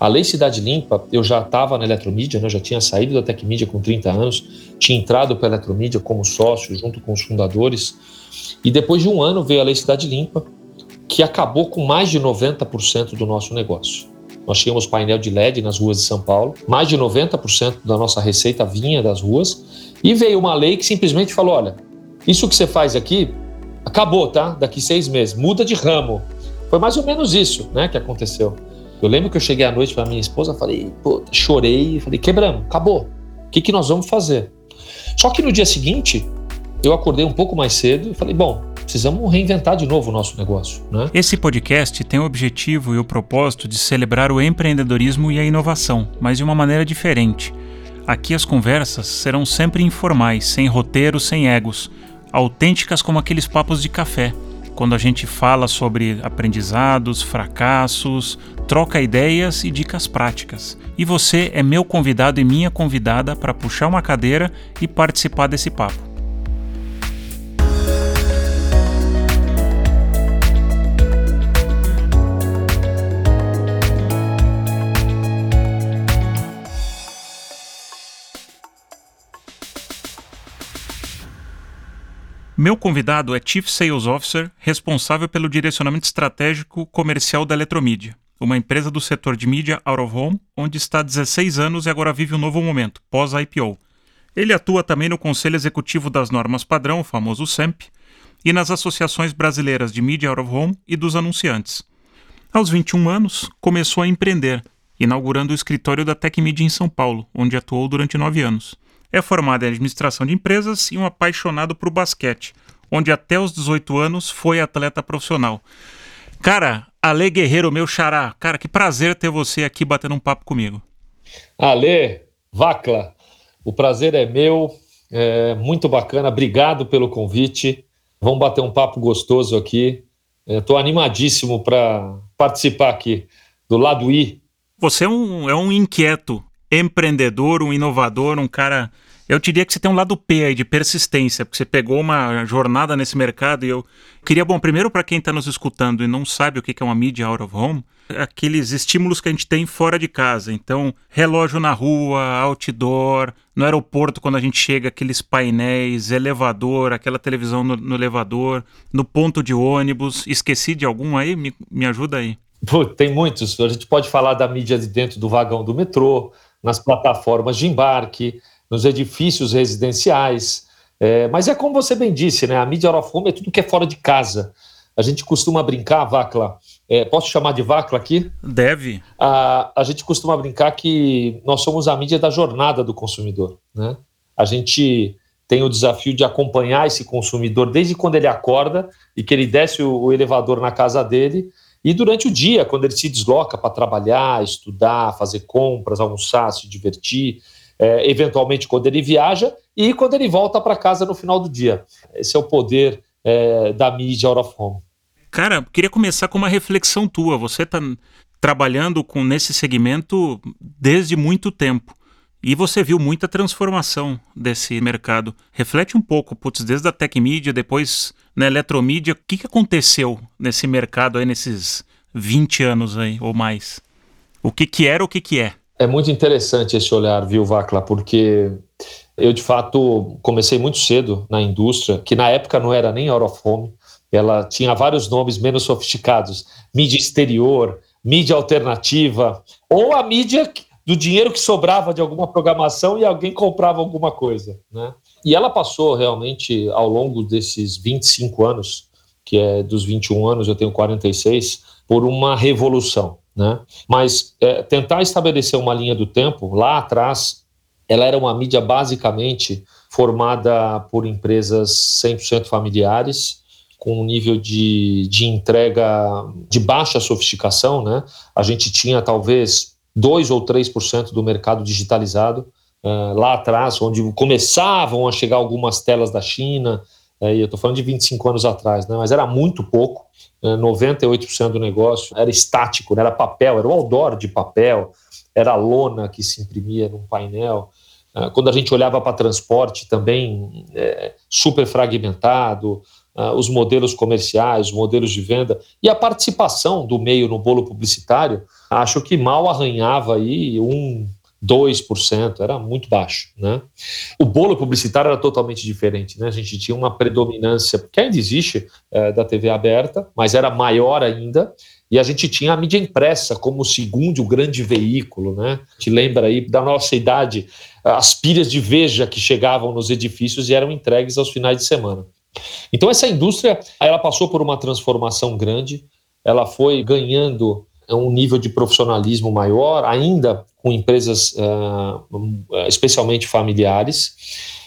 A Lei Cidade Limpa, eu já estava na Eletromídia, né? já tinha saído da Tecmídia com 30 anos, tinha entrado para a Eletromídia como sócio junto com os fundadores. E depois de um ano veio a Lei Cidade Limpa, que acabou com mais de 90% do nosso negócio. Nós tínhamos painel de LED nas ruas de São Paulo, mais de 90% da nossa receita vinha das ruas, e veio uma lei que simplesmente falou: olha, isso que você faz aqui acabou, tá? Daqui seis meses, muda de ramo. Foi mais ou menos isso né, que aconteceu. Eu lembro que eu cheguei à noite para minha esposa, falei, pô, chorei, falei, quebramos, acabou. O que, que nós vamos fazer? Só que no dia seguinte, eu acordei um pouco mais cedo e falei, bom, precisamos reinventar de novo o nosso negócio. Né? Esse podcast tem o objetivo e o propósito de celebrar o empreendedorismo e a inovação, mas de uma maneira diferente. Aqui as conversas serão sempre informais, sem roteiro, sem egos, autênticas como aqueles papos de café, quando a gente fala sobre aprendizados, fracassos, troca ideias e dicas práticas. E você é meu convidado e minha convidada para puxar uma cadeira e participar desse papo. Meu convidado é Chief Sales Officer, responsável pelo direcionamento estratégico comercial da Eletromídia, uma empresa do setor de mídia out of home, onde está há 16 anos e agora vive um novo momento, pós-IPO. Ele atua também no Conselho Executivo das Normas Padrão, o famoso SEMP, e nas associações brasileiras de mídia out of home e dos anunciantes. Aos 21 anos, começou a empreender, inaugurando o escritório da Tecmedia em São Paulo, onde atuou durante nove anos. É formado em administração de empresas e um apaixonado por basquete, onde até os 18 anos foi atleta profissional. Cara, Ale Guerreiro, meu xará, cara, que prazer ter você aqui batendo um papo comigo. Ale, Vacla, o prazer é meu, é muito bacana, obrigado pelo convite. Vamos bater um papo gostoso aqui. Estou animadíssimo para participar aqui do lado I. Você é um, é um inquieto, empreendedor, um inovador, um cara. Eu diria que você tem um lado P aí de persistência, porque você pegou uma jornada nesse mercado e eu queria, bom, primeiro para quem está nos escutando e não sabe o que é uma mídia out of home, aqueles estímulos que a gente tem fora de casa. Então, relógio na rua, outdoor, no aeroporto quando a gente chega, aqueles painéis, elevador, aquela televisão no, no elevador, no ponto de ônibus. Esqueci de algum aí? Me, me ajuda aí. Pô, tem muitos. A gente pode falar da mídia de dentro do vagão do metrô, nas plataformas de embarque, nos edifícios residenciais. É, mas é como você bem disse, né? A mídia out of home é tudo que é fora de casa. A gente costuma brincar, Vacla. É, posso chamar de Vacla aqui? Deve. A, a gente costuma brincar que nós somos a mídia da jornada do consumidor. Né? A gente tem o desafio de acompanhar esse consumidor desde quando ele acorda e que ele desce o elevador na casa dele e durante o dia, quando ele se desloca para trabalhar, estudar, fazer compras, almoçar, se divertir, é, eventualmente quando ele viaja e quando ele volta para casa no final do dia. Esse é o poder é, da mídia out of home. Cara, queria começar com uma reflexão tua. Você está trabalhando com nesse segmento desde muito tempo. E você viu muita transformação desse mercado. Reflete um pouco, putz, desde a tech media, depois na eletromídia, o que, que aconteceu nesse mercado aí nesses 20 anos aí ou mais? O que que era, o que que é? É muito interessante esse olhar, viu, Vacla, porque eu de fato comecei muito cedo na indústria, que na época não era nem out of home, ela tinha vários nomes menos sofisticados, mídia exterior, mídia alternativa, ou a mídia do dinheiro que sobrava de alguma programação e alguém comprava alguma coisa, né? E ela passou realmente ao longo desses 25 anos, que é dos 21 anos, eu tenho 46, por uma revolução, né? Mas é, tentar estabelecer uma linha do tempo lá atrás, ela era uma mídia basicamente formada por empresas 100% familiares, com um nível de, de entrega de baixa sofisticação, né? A gente tinha talvez 2 ou 3% do mercado digitalizado. Uh, lá atrás, onde começavam a chegar algumas telas da China, uh, e eu estou falando de 25 anos atrás, né, mas era muito pouco, uh, 98% do negócio era estático, né, era papel, era o outdoor de papel, era lona que se imprimia num painel. Quando a gente olhava para transporte, também é, super fragmentado, os modelos comerciais, os modelos de venda e a participação do meio no bolo publicitário, acho que mal arranhava aí um 2%, era muito baixo. Né? O bolo publicitário era totalmente diferente. Né? A gente tinha uma predominância, que ainda existe, é, da TV aberta, mas era maior ainda. E a gente tinha a mídia impressa como o segundo grande veículo. Né? Te lembra aí da nossa idade, as pilhas de veja que chegavam nos edifícios e eram entregues aos finais de semana. Então essa indústria ela passou por uma transformação grande, ela foi ganhando um nível de profissionalismo maior, ainda com empresas uh, especialmente familiares.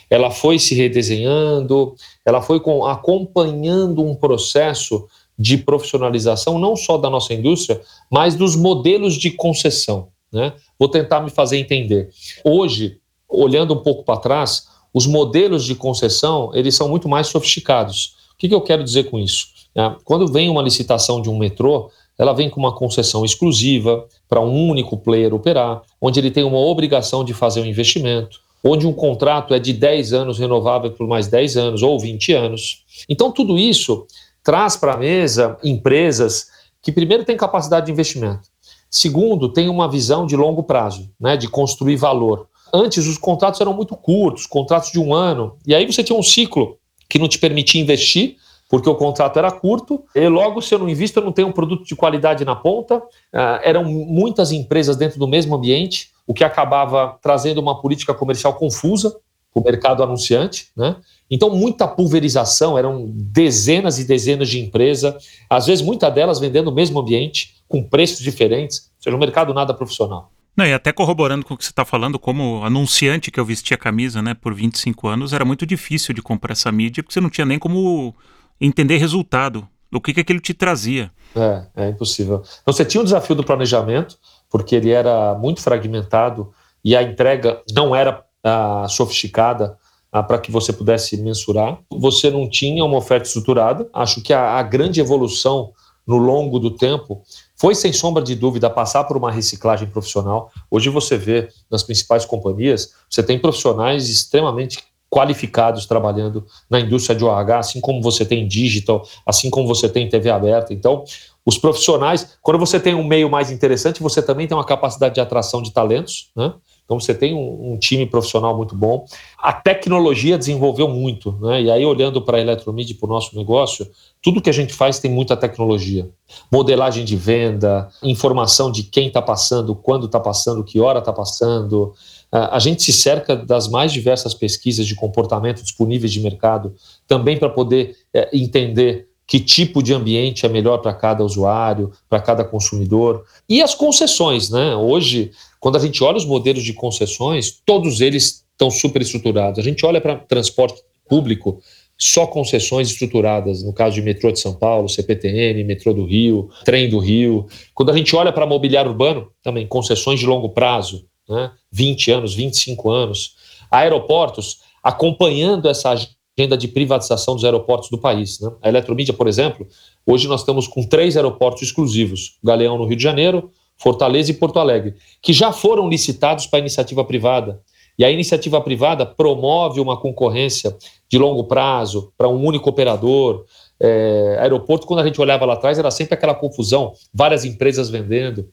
Ela foi se redesenhando, ela foi com, acompanhando um processo de profissionalização, não só da nossa indústria, mas dos modelos de concessão. Né? Vou tentar me fazer entender. Hoje, olhando um pouco para trás, os modelos de concessão eles são muito mais sofisticados. O que, que eu quero dizer com isso? É, quando vem uma licitação de um metrô, ela vem com uma concessão exclusiva para um único player operar, onde ele tem uma obrigação de fazer um investimento, onde um contrato é de 10 anos renovável por mais 10 anos ou 20 anos. Então, tudo isso traz para a mesa empresas que, primeiro, têm capacidade de investimento, segundo, têm uma visão de longo prazo, né, de construir valor. Antes, os contratos eram muito curtos, contratos de um ano, e aí você tinha um ciclo que não te permitia investir porque o contrato era curto, e logo, se eu não invisto, eu não tenho um produto de qualidade na ponta. Uh, eram muitas empresas dentro do mesmo ambiente, o que acabava trazendo uma política comercial confusa para o mercado anunciante. Né? Então, muita pulverização, eram dezenas e dezenas de empresas, às vezes muitas delas vendendo no mesmo ambiente, com preços diferentes, ou seja, um mercado nada profissional. Não, e até corroborando com o que você está falando, como anunciante que eu vestia a camisa né, por 25 anos, era muito difícil de comprar essa mídia, porque você não tinha nem como entender resultado, o que, que aquilo te trazia. É, é impossível. Então você tinha o desafio do planejamento, porque ele era muito fragmentado e a entrega não era ah, sofisticada ah, para que você pudesse mensurar. Você não tinha uma oferta estruturada. Acho que a, a grande evolução no longo do tempo foi, sem sombra de dúvida, passar por uma reciclagem profissional. Hoje você vê nas principais companhias, você tem profissionais extremamente qualificados trabalhando na indústria de OH, assim como você tem digital, assim como você tem TV aberta. Então, os profissionais, quando você tem um meio mais interessante, você também tem uma capacidade de atração de talentos, né? Então você tem um, um time profissional muito bom. A tecnologia desenvolveu muito, né? E aí, olhando para a Eletromídia e para o nosso negócio, tudo que a gente faz tem muita tecnologia. Modelagem de venda, informação de quem está passando, quando está passando, que hora está passando, a gente se cerca das mais diversas pesquisas de comportamento disponíveis de mercado, também para poder é, entender que tipo de ambiente é melhor para cada usuário, para cada consumidor. E as concessões, né? Hoje, quando a gente olha os modelos de concessões, todos eles estão super estruturados. A gente olha para transporte público, só concessões estruturadas, no caso de metrô de São Paulo, CPTM, metrô do Rio, trem do Rio. Quando a gente olha para mobiliário urbano, também concessões de longo prazo, né? 20 anos, 25 anos. Aeroportos acompanhando essa agenda de privatização dos aeroportos do país. Né? A Eletromídia, por exemplo, hoje nós estamos com três aeroportos exclusivos: Galeão no Rio de Janeiro, Fortaleza e Porto Alegre, que já foram licitados para iniciativa privada. E a iniciativa privada promove uma concorrência de longo prazo para um único operador. É, aeroporto, quando a gente olhava lá atrás, era sempre aquela confusão, várias empresas vendendo.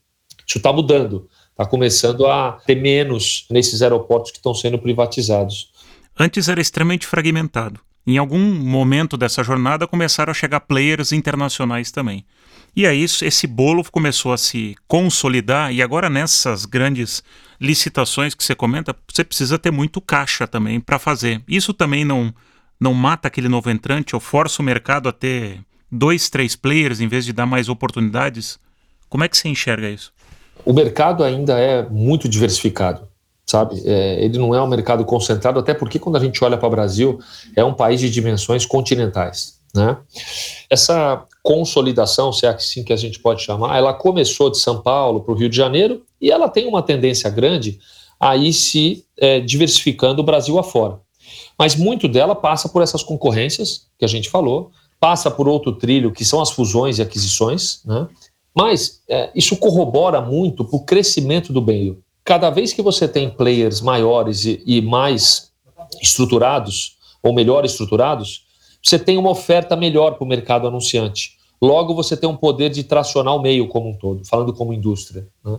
Isso está mudando está começando a ter menos nesses aeroportos que estão sendo privatizados. Antes era extremamente fragmentado. Em algum momento dessa jornada começaram a chegar players internacionais também. E aí esse bolo começou a se consolidar e agora nessas grandes licitações que você comenta, você precisa ter muito caixa também para fazer. Isso também não não mata aquele novo entrante ou força o mercado a ter dois, três players em vez de dar mais oportunidades? Como é que você enxerga isso? O mercado ainda é muito diversificado, sabe? É, ele não é um mercado concentrado, até porque quando a gente olha para o Brasil, é um país de dimensões continentais, né? Essa consolidação, se é assim que a gente pode chamar, ela começou de São Paulo para o Rio de Janeiro e ela tem uma tendência grande a ir se é, diversificando o Brasil afora. Mas muito dela passa por essas concorrências que a gente falou, passa por outro trilho que são as fusões e aquisições, né? Mas é, isso corrobora muito para o crescimento do meio. Cada vez que você tem players maiores e, e mais estruturados, ou melhor estruturados, você tem uma oferta melhor para o mercado anunciante. Logo, você tem um poder de tracionar o meio como um todo, falando como indústria. Né?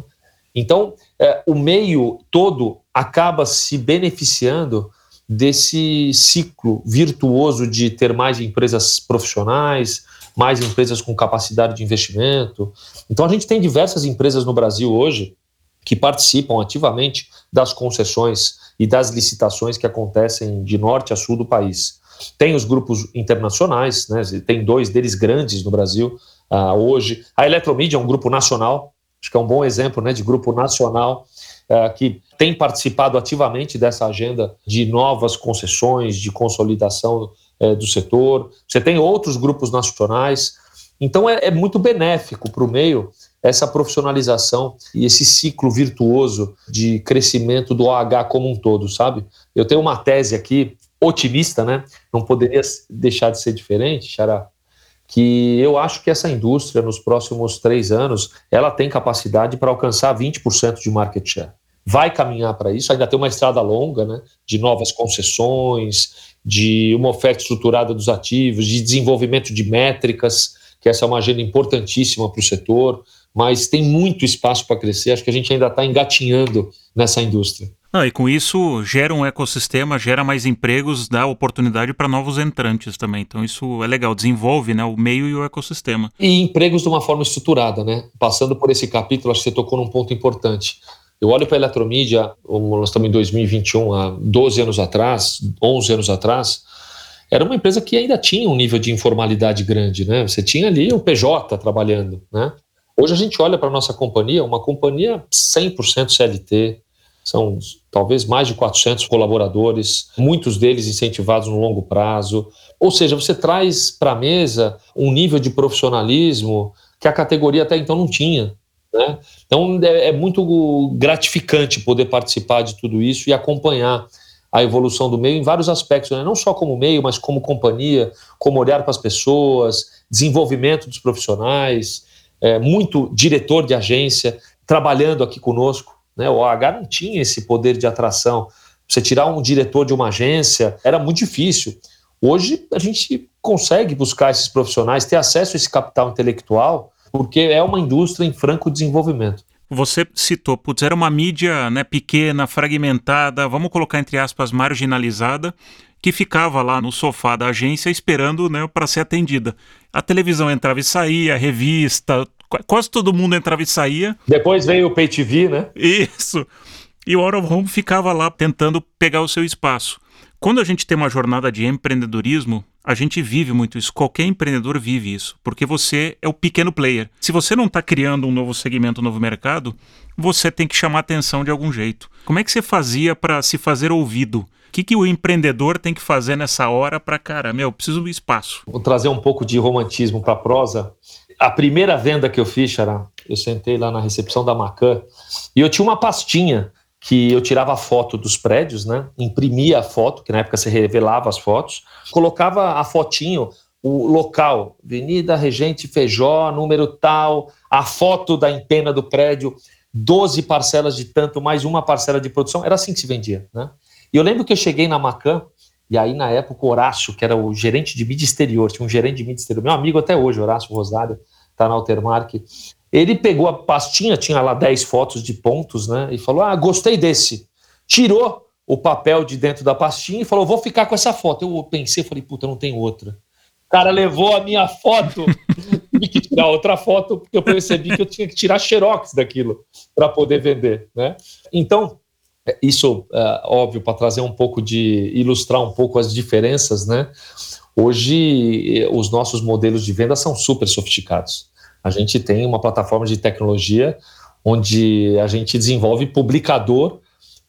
Então, é, o meio todo acaba se beneficiando desse ciclo virtuoso de ter mais empresas profissionais, mais empresas com capacidade de investimento. Então, a gente tem diversas empresas no Brasil hoje que participam ativamente das concessões e das licitações que acontecem de norte a sul do país. Tem os grupos internacionais, né, tem dois deles grandes no Brasil uh, hoje. A Eletromídia é um grupo nacional, acho que é um bom exemplo né, de grupo nacional uh, que tem participado ativamente dessa agenda de novas concessões, de consolidação uh, do setor. Você tem outros grupos nacionais. Então é, é muito benéfico para o meio essa profissionalização e esse ciclo virtuoso de crescimento do OH como um todo, sabe? Eu tenho uma tese aqui otimista, né? Não poderia deixar de ser diferente, Xará, que eu acho que essa indústria, nos próximos três anos, ela tem capacidade para alcançar 20% de market share. Vai caminhar para isso, ainda tem uma estrada longa, né? De novas concessões, de uma oferta estruturada dos ativos, de desenvolvimento de métricas, que essa é uma agenda importantíssima para o setor, mas tem muito espaço para crescer. Acho que a gente ainda está engatinhando nessa indústria. Ah, e com isso gera um ecossistema, gera mais empregos, dá oportunidade para novos entrantes também. Então isso é legal, desenvolve né, o meio e o ecossistema. E empregos de uma forma estruturada, né? Passando por esse capítulo, acho que você tocou num ponto importante. Eu olho para a eletromídia, nós estamos em 2021, há 12 anos atrás, 11 anos atrás, era uma empresa que ainda tinha um nível de informalidade grande, né? Você tinha ali um PJ trabalhando, né? Hoje a gente olha para a nossa companhia, uma companhia 100% CLT, são talvez mais de 400 colaboradores, muitos deles incentivados no longo prazo. Ou seja, você traz para a mesa um nível de profissionalismo que a categoria até então não tinha. Né? Então é, é muito gratificante poder participar de tudo isso e acompanhar a evolução do meio em vários aspectos, né? não só como meio, mas como companhia, como olhar para as pessoas, desenvolvimento dos profissionais, é, muito diretor de agência trabalhando aqui conosco. Né? O OH não tinha esse poder de atração. Você tirar um diretor de uma agência era muito difícil. Hoje a gente consegue buscar esses profissionais, ter acesso a esse capital intelectual, porque é uma indústria em franco desenvolvimento. Você citou, putz, era uma mídia né, pequena, fragmentada, vamos colocar entre aspas, marginalizada, que ficava lá no sofá da agência esperando né, para ser atendida. A televisão entrava e saía, a revista, quase todo mundo entrava e saía. Depois veio o Pay TV, né? Isso. E o Out of Home ficava lá tentando pegar o seu espaço. Quando a gente tem uma jornada de empreendedorismo, a gente vive muito isso. Qualquer empreendedor vive isso, porque você é o pequeno player. Se você não está criando um novo segmento, um novo mercado, você tem que chamar atenção de algum jeito. Como é que você fazia para se fazer ouvido? O que, que o empreendedor tem que fazer nessa hora para, cara, meu, preciso de espaço? Vou trazer um pouco de romantismo para a prosa. A primeira venda que eu fiz, Xará, eu sentei lá na recepção da Macan e eu tinha uma pastinha que eu tirava foto dos prédios, né? Imprimia a foto, que na época você revelava as fotos, colocava a fotinho, o local, Avenida Regente Feijó, número tal, a foto da empena do prédio, 12 parcelas de tanto, mais uma parcela de produção, era assim que se vendia, né? E eu lembro que eu cheguei na Macan, e aí na época o Horácio, que era o gerente de mídia exterior, tinha um gerente de mídia exterior, meu amigo até hoje, Horácio Rosário, tá na Altermark, ele pegou a pastinha, tinha lá 10 fotos de pontos, né? E falou: Ah, gostei desse. Tirou o papel de dentro da pastinha e falou: Vou ficar com essa foto. Eu pensei, falei: Puta, não tem outra. O cara levou a minha foto, tive que tirar outra foto, porque eu percebi que eu tinha que tirar xerox daquilo para poder vender, né? Então, é, isso, é, óbvio, para trazer um pouco de. ilustrar um pouco as diferenças, né? Hoje, os nossos modelos de venda são super sofisticados. A gente tem uma plataforma de tecnologia onde a gente desenvolve publicador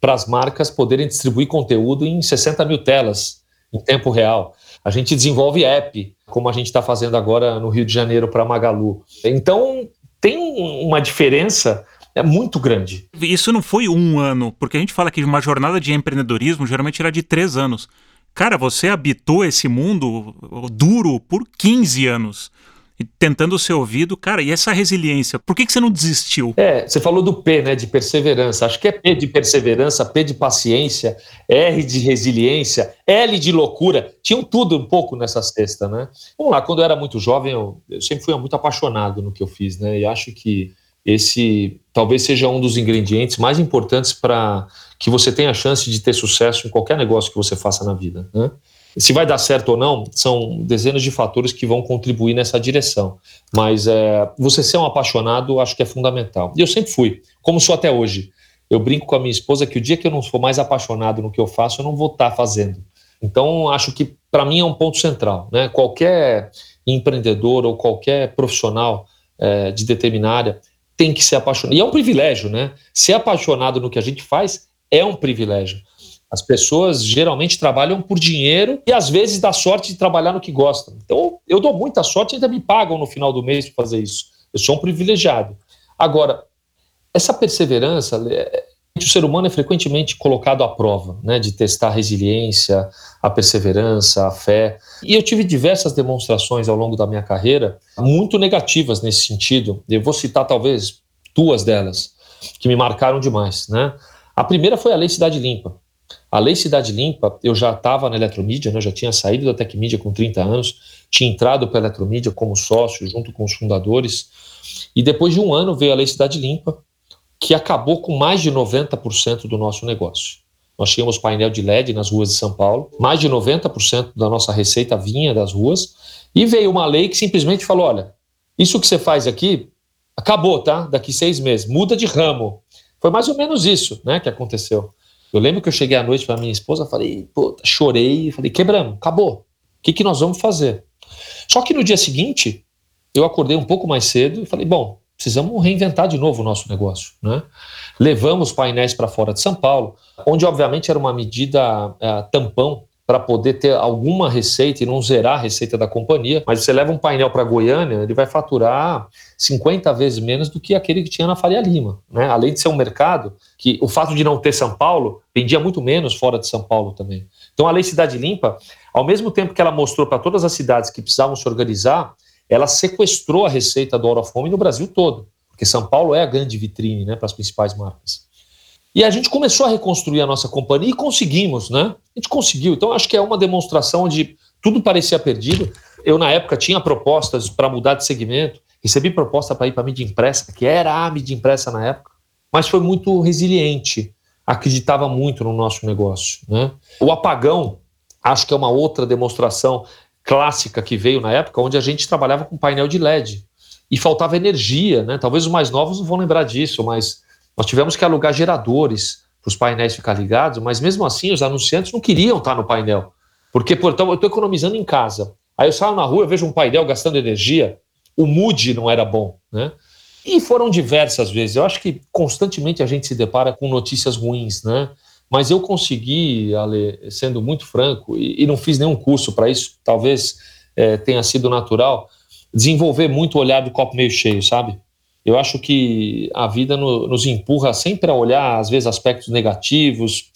para as marcas poderem distribuir conteúdo em 60 mil telas em tempo real. A gente desenvolve app, como a gente está fazendo agora no Rio de Janeiro para Magalu. Então, tem uma diferença é muito grande. Isso não foi um ano, porque a gente fala que uma jornada de empreendedorismo geralmente era de três anos. Cara, você habitou esse mundo duro por 15 anos. Tentando ser ouvido. Cara, e essa resiliência? Por que, que você não desistiu? É, você falou do P, né, de perseverança. Acho que é P de perseverança, P de paciência, R de resiliência, L de loucura. Tinham tudo um pouco nessa cesta, né? Vamos lá, quando eu era muito jovem, eu, eu sempre fui muito apaixonado no que eu fiz, né? E acho que esse talvez seja um dos ingredientes mais importantes para que você tenha a chance de ter sucesso em qualquer negócio que você faça na vida. Né? Se vai dar certo ou não, são dezenas de fatores que vão contribuir nessa direção. Mas é, você ser um apaixonado, acho que é fundamental. E eu sempre fui, como sou até hoje. Eu brinco com a minha esposa que o dia que eu não for mais apaixonado no que eu faço, eu não vou estar fazendo. Então, acho que para mim é um ponto central. Né? Qualquer empreendedor ou qualquer profissional é, de determinada área tem que ser apaixonado. E é um privilégio, né? Ser apaixonado no que a gente faz é um privilégio. As pessoas geralmente trabalham por dinheiro e às vezes dá sorte de trabalhar no que gostam. Então, eu dou muita sorte e ainda me pagam no final do mês para fazer isso. Eu sou um privilegiado. Agora, essa perseverança, é, o ser humano é frequentemente colocado à prova, né, de testar a resiliência, a perseverança, a fé. E eu tive diversas demonstrações ao longo da minha carreira, muito negativas nesse sentido. Eu vou citar talvez duas delas que me marcaram demais, né? A primeira foi a Lei Cidade Limpa. A Lei Cidade Limpa, eu já estava na Eletromídia, né, já tinha saído da Tecmídia com 30 anos, tinha entrado para a Eletromídia como sócio junto com os fundadores, e depois de um ano veio a Lei Cidade Limpa, que acabou com mais de 90% do nosso negócio. Nós tínhamos painel de LED nas ruas de São Paulo, mais de 90% da nossa receita vinha das ruas, e veio uma lei que simplesmente falou: olha, isso que você faz aqui acabou, tá? Daqui seis meses, muda de ramo. Foi mais ou menos isso né, que aconteceu. Eu lembro que eu cheguei à noite para minha esposa, falei, pô, chorei, falei, quebramos, acabou. O que, que nós vamos fazer? Só que no dia seguinte, eu acordei um pouco mais cedo e falei, bom, precisamos reinventar de novo o nosso negócio. Né? Levamos painéis para fora de São Paulo, onde obviamente era uma medida é, tampão para poder ter alguma receita e não zerar a receita da companhia. Mas você leva um painel para Goiânia, ele vai faturar 50 vezes menos do que aquele que tinha na Faria Lima. Né? Além de ser um mercado que o fato de não ter São Paulo vendia muito menos fora de São Paulo também. Então a Lei Cidade Limpa, ao mesmo tempo que ela mostrou para todas as cidades que precisavam se organizar, ela sequestrou a receita do Out no Brasil todo, porque São Paulo é a grande vitrine né, para as principais marcas. E a gente começou a reconstruir a nossa companhia e conseguimos, né? A gente conseguiu. Então, acho que é uma demonstração de tudo parecia perdido. Eu, na época, tinha propostas para mudar de segmento, recebi proposta para ir para a mídia impressa, que era a mídia impressa na época, mas foi muito resiliente, acreditava muito no nosso negócio. Né? O apagão, acho que é uma outra demonstração clássica que veio na época, onde a gente trabalhava com painel de LED e faltava energia, né? Talvez os mais novos não vão lembrar disso, mas nós tivemos que alugar geradores para os painéis ficar ligados, mas mesmo assim os anunciantes não queriam estar no painel, porque então, eu estou economizando em casa. Aí eu saio na rua, eu vejo um painel gastando energia, o mood não era bom, né? E foram diversas vezes. Eu acho que constantemente a gente se depara com notícias ruins, né? Mas eu consegui, Ale, sendo muito franco, e, e não fiz nenhum curso para isso, talvez é, tenha sido natural, desenvolver muito o olhar do copo meio cheio, sabe? Eu acho que a vida no, nos empurra sempre a olhar, às vezes, aspectos negativos.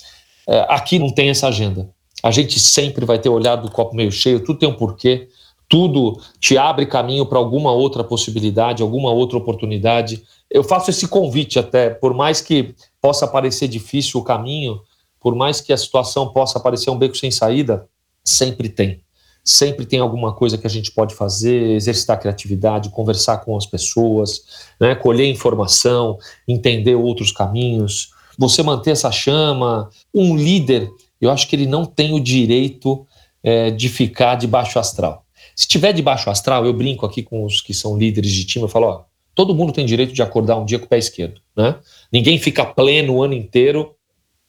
É, aqui não tem essa agenda. A gente sempre vai ter o olhar do copo meio cheio, tudo tem um porquê, tudo te abre caminho para alguma outra possibilidade, alguma outra oportunidade. Eu faço esse convite até, por mais que possa parecer difícil o caminho, por mais que a situação possa parecer um beco sem saída, sempre tem. Sempre tem alguma coisa que a gente pode fazer, exercitar criatividade, conversar com as pessoas, né, colher informação, entender outros caminhos. Você manter essa chama. Um líder, eu acho que ele não tem o direito é, de ficar de baixo astral. Se tiver de baixo astral, eu brinco aqui com os que são líderes de time, eu falo, ó, todo mundo tem direito de acordar um dia com o pé esquerdo, né? Ninguém fica pleno o ano inteiro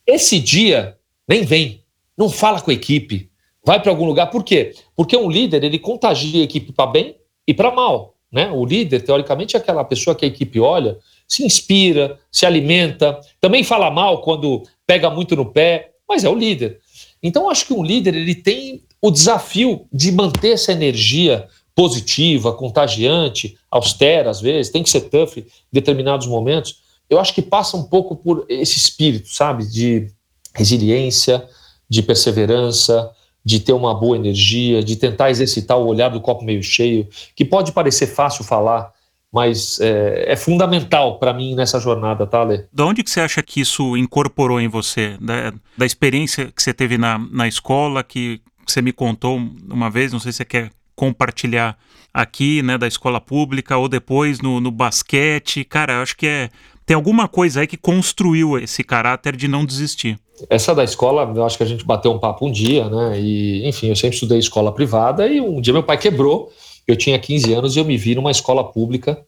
esse dia nem vem, não fala com a equipe, vai para algum lugar. Por quê? Porque um líder ele contagia a equipe para bem e para mal. Né? O líder, teoricamente, é aquela pessoa que a equipe olha, se inspira, se alimenta, também fala mal quando pega muito no pé, mas é o líder. Então, acho que um líder ele tem o desafio de manter essa energia positiva, contagiante, austera às vezes, tem que ser tough em determinados momentos, eu acho que passa um pouco por esse espírito, sabe, de resiliência, de perseverança, de ter uma boa energia, de tentar exercitar o olhar do copo meio cheio, que pode parecer fácil falar, mas é, é fundamental para mim nessa jornada, tá, Lê? De onde que você acha que isso incorporou em você? Da, da experiência que você teve na, na escola, que você me contou uma vez, não sei se você quer compartilhar aqui, né, da escola pública, ou depois no, no basquete. Cara, eu acho que é, tem alguma coisa aí que construiu esse caráter de não desistir. Essa da escola, eu acho que a gente bateu um papo um dia, né? E, enfim, eu sempre estudei escola privada e um dia meu pai quebrou. Eu tinha 15 anos e eu me vi numa escola pública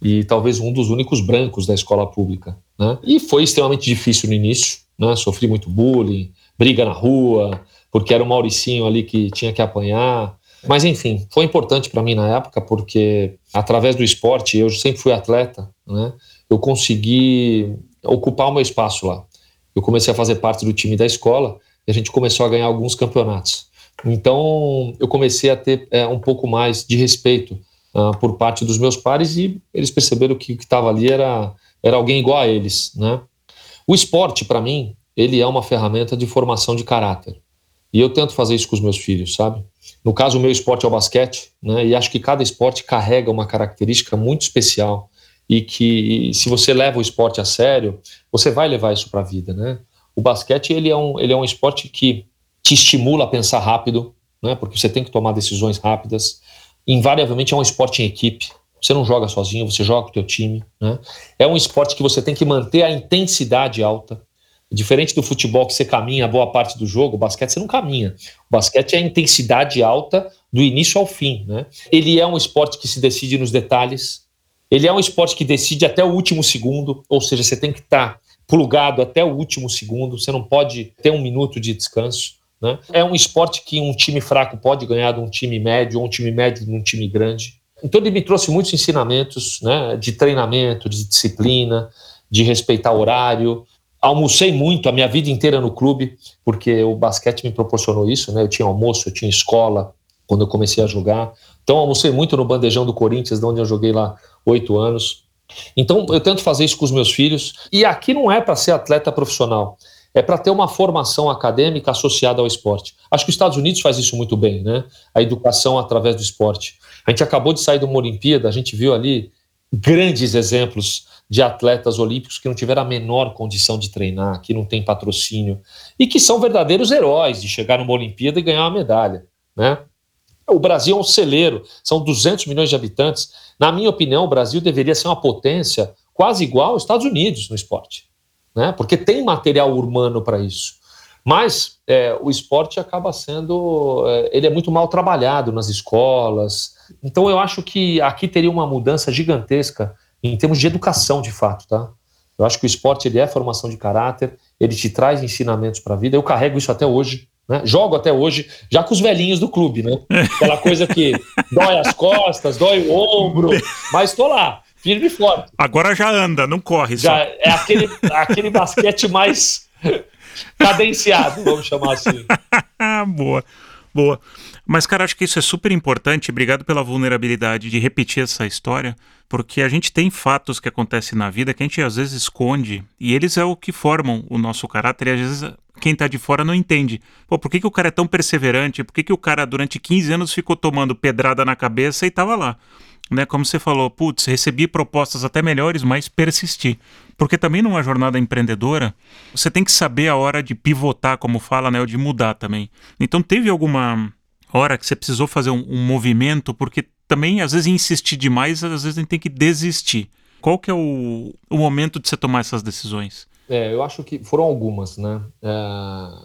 e talvez um dos únicos brancos da escola pública, né? E foi extremamente difícil no início, né? Sofri muito bullying, briga na rua, porque era o Mauricinho ali que tinha que apanhar. Mas enfim, foi importante para mim na época porque através do esporte, eu sempre fui atleta, né? Eu consegui ocupar o meu espaço lá. Eu comecei a fazer parte do time da escola e a gente começou a ganhar alguns campeonatos. Então, eu comecei a ter é, um pouco mais de respeito uh, por parte dos meus pares e eles perceberam que o que estava ali era, era alguém igual a eles, né? O esporte, para mim, ele é uma ferramenta de formação de caráter. E eu tento fazer isso com os meus filhos, sabe? No caso, o meu esporte é o basquete, né? E acho que cada esporte carrega uma característica muito especial e que se você leva o esporte a sério, você vai levar isso para a vida, né? O basquete ele é um ele é um esporte que te estimula a pensar rápido, né? Porque você tem que tomar decisões rápidas. Invariavelmente é um esporte em equipe. Você não joga sozinho, você joga com o teu time, né? É um esporte que você tem que manter a intensidade alta. Diferente do futebol que você caminha boa parte do jogo, o basquete você não caminha. O basquete é a intensidade alta do início ao fim, né? Ele é um esporte que se decide nos detalhes, ele é um esporte que decide até o último segundo, ou seja, você tem que estar plugado até o último segundo, você não pode ter um minuto de descanso. Né? É um esporte que um time fraco pode ganhar de um time médio, ou um time médio de um time grande. Então ele me trouxe muitos ensinamentos né, de treinamento, de disciplina, de respeitar horário. Almocei muito a minha vida inteira no clube, porque o basquete me proporcionou isso. Né? Eu tinha almoço, eu tinha escola quando eu comecei a jogar. Então almocei muito no bandejão do Corinthians, de onde eu joguei lá oito anos. Então eu tento fazer isso com os meus filhos. E aqui não é para ser atleta profissional, é para ter uma formação acadêmica associada ao esporte. Acho que os Estados Unidos faz isso muito bem, né? A educação através do esporte. A gente acabou de sair de uma Olimpíada, a gente viu ali grandes exemplos de atletas olímpicos que não tiveram a menor condição de treinar, que não tem patrocínio e que são verdadeiros heróis de chegar numa Olimpíada e ganhar uma medalha, né? O Brasil é um celeiro, são 200 milhões de habitantes. Na minha opinião, o Brasil deveria ser uma potência quase igual aos Estados Unidos no esporte, né? porque tem material humano para isso. Mas é, o esporte acaba sendo. É, ele é muito mal trabalhado nas escolas. Então eu acho que aqui teria uma mudança gigantesca em termos de educação, de fato. Tá? Eu acho que o esporte ele é formação de caráter, ele te traz ensinamentos para a vida. Eu carrego isso até hoje. Né? Jogo até hoje, já com os velhinhos do clube, né? Aquela coisa que dói as costas, dói o ombro, mas estou lá, firme e forte. Agora já anda, não corre. Já só. é aquele, aquele basquete mais cadenciado, vamos chamar assim. boa, boa. Mas, cara, acho que isso é super importante. Obrigado pela vulnerabilidade de repetir essa história, porque a gente tem fatos que acontecem na vida que a gente às vezes esconde, e eles é o que formam o nosso caráter, e às vezes quem tá de fora não entende. Pô, por que, que o cara é tão perseverante? Por que, que o cara durante 15 anos ficou tomando pedrada na cabeça e tava lá? Né, como você falou, putz, recebi propostas até melhores, mas persisti. Porque também numa jornada empreendedora, você tem que saber a hora de pivotar, como fala, né, ou de mudar também. Então teve alguma hora que você precisou fazer um, um movimento, porque também às vezes insistir demais, às vezes a gente tem que desistir. Qual que é o, o momento de você tomar essas decisões? É, eu acho que foram algumas, né? É,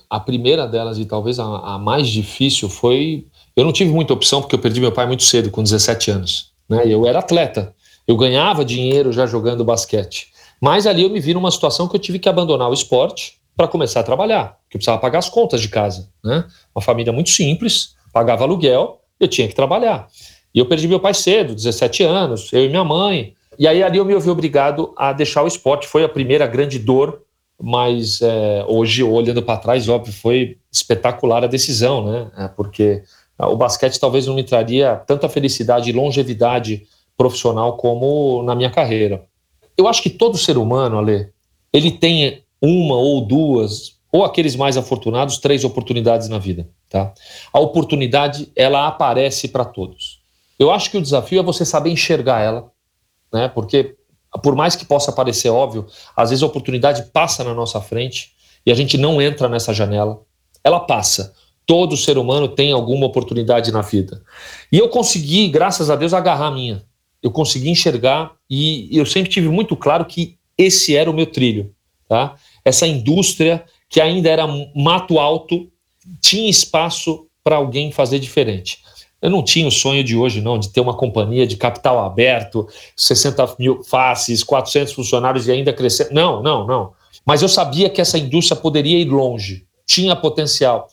a primeira delas, e talvez a, a, mais difícil, foi. Eu não tive muita opção, porque eu perdi meu pai muito cedo, com 17 anos. Né? Eu era atleta, eu ganhava dinheiro já jogando basquete. Mas ali eu me vi numa situação que eu tive que abandonar o esporte para começar a trabalhar, porque eu precisava pagar as contas de casa. Né? Uma família muito simples, pagava aluguel, eu tinha que trabalhar. E eu perdi meu pai cedo, 17 anos, eu e minha mãe. E aí ali eu me vi obrigado a deixar o esporte. Foi a primeira grande dor, mas é, hoje, olhando para trás, óbvio, foi espetacular a decisão, né? É, porque o basquete talvez não me traria tanta felicidade e longevidade profissional como na minha carreira. Eu acho que todo ser humano, Ale, ele tem uma ou duas, ou aqueles mais afortunados, três oportunidades na vida. Tá? A oportunidade ela aparece para todos. Eu acho que o desafio é você saber enxergar ela, né? Porque por mais que possa parecer óbvio, às vezes a oportunidade passa na nossa frente e a gente não entra nessa janela. Ela passa. Todo ser humano tem alguma oportunidade na vida. E eu consegui, graças a Deus, agarrar a minha. Eu consegui enxergar e eu sempre tive muito claro que esse era o meu trilho, tá? Essa indústria que ainda era mato alto tinha espaço para alguém fazer diferente. Eu não tinha o sonho de hoje, não, de ter uma companhia de capital aberto, 60 mil faces, 400 funcionários e ainda crescer. Não, não, não. Mas eu sabia que essa indústria poderia ir longe, tinha potencial.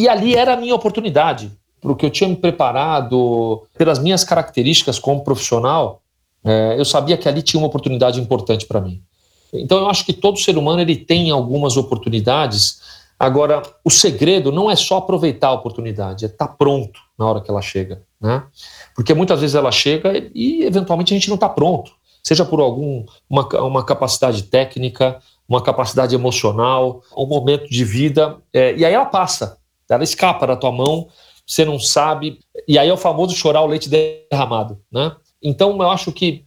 E ali era a minha oportunidade, porque eu tinha me preparado, pelas minhas características como profissional, é, eu sabia que ali tinha uma oportunidade importante para mim. Então eu acho que todo ser humano ele tem algumas oportunidades Agora, o segredo não é só aproveitar a oportunidade, é estar tá pronto na hora que ela chega, né? Porque muitas vezes ela chega e eventualmente a gente não está pronto, seja por alguma uma, uma capacidade técnica, uma capacidade emocional, um momento de vida, é, e aí ela passa, ela escapa da tua mão, você não sabe, e aí é o famoso chorar o leite derramado, né? Então eu acho que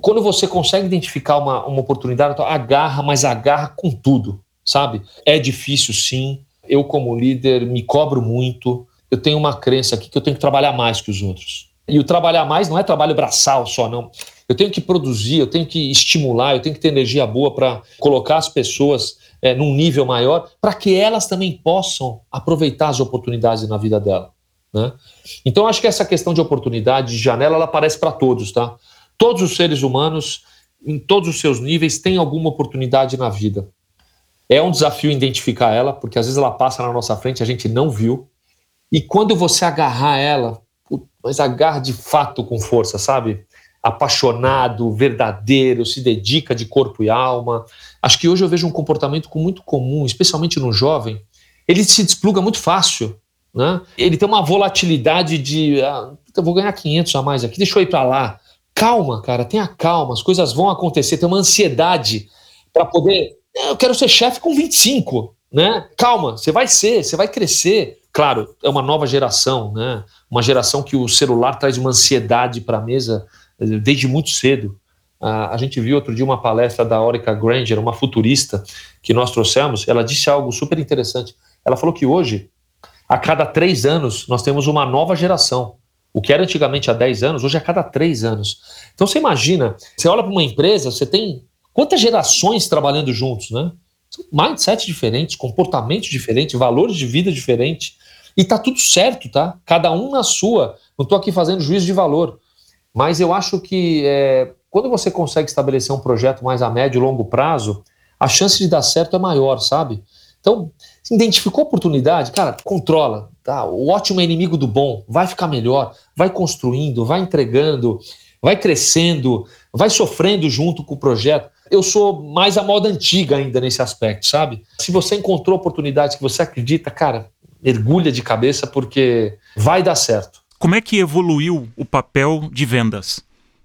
quando você consegue identificar uma, uma oportunidade, agarra, mas agarra com tudo, sabe? É difícil, sim. Eu, como líder, me cobro muito. Eu tenho uma crença aqui que eu tenho que trabalhar mais que os outros. E o trabalhar mais não é trabalho braçal só, não. Eu tenho que produzir, eu tenho que estimular, eu tenho que ter energia boa para colocar as pessoas é, num nível maior, para que elas também possam aproveitar as oportunidades na vida dela. Né? Então, acho que essa questão de oportunidade, de janela, ela aparece para todos, tá? Todos os seres humanos, em todos os seus níveis, têm alguma oportunidade na vida. É um desafio identificar ela, porque às vezes ela passa na nossa frente, a gente não viu. E quando você agarrar ela, mas agarra de fato com força, sabe? Apaixonado, verdadeiro, se dedica de corpo e alma. Acho que hoje eu vejo um comportamento muito comum, especialmente no jovem. Ele se despluga muito fácil, né? Ele tem uma volatilidade de, ah, eu vou ganhar 500 a mais aqui, deixa eu ir para lá. Calma, cara, tenha calma, as coisas vão acontecer. Tem uma ansiedade para poder eu quero ser chefe com 25, né? Calma, você vai ser, você vai crescer. Claro, é uma nova geração, né? Uma geração que o celular traz uma ansiedade para a mesa desde muito cedo. A gente viu outro dia uma palestra da Orica Granger, uma futurista que nós trouxemos. Ela disse algo super interessante. Ela falou que hoje, a cada três anos, nós temos uma nova geração. O que era antigamente há 10 anos, hoje é a cada três anos. Então você imagina, você olha para uma empresa, você tem Quantas gerações trabalhando juntos, né? Mindset diferentes, comportamentos diferentes, valores de vida diferentes. E tá tudo certo, tá? Cada um na sua. Não estou aqui fazendo juízo de valor. Mas eu acho que é, quando você consegue estabelecer um projeto mais a médio e longo prazo, a chance de dar certo é maior, sabe? Então, identificou a oportunidade, cara, controla. Tá? O ótimo é inimigo do bom. Vai ficar melhor, vai construindo, vai entregando, vai crescendo, vai sofrendo junto com o projeto eu sou mais a moda antiga ainda nesse aspecto, sabe? Se você encontrou oportunidades que você acredita, cara, mergulha de cabeça porque vai dar certo. Como é que evoluiu o papel de vendas?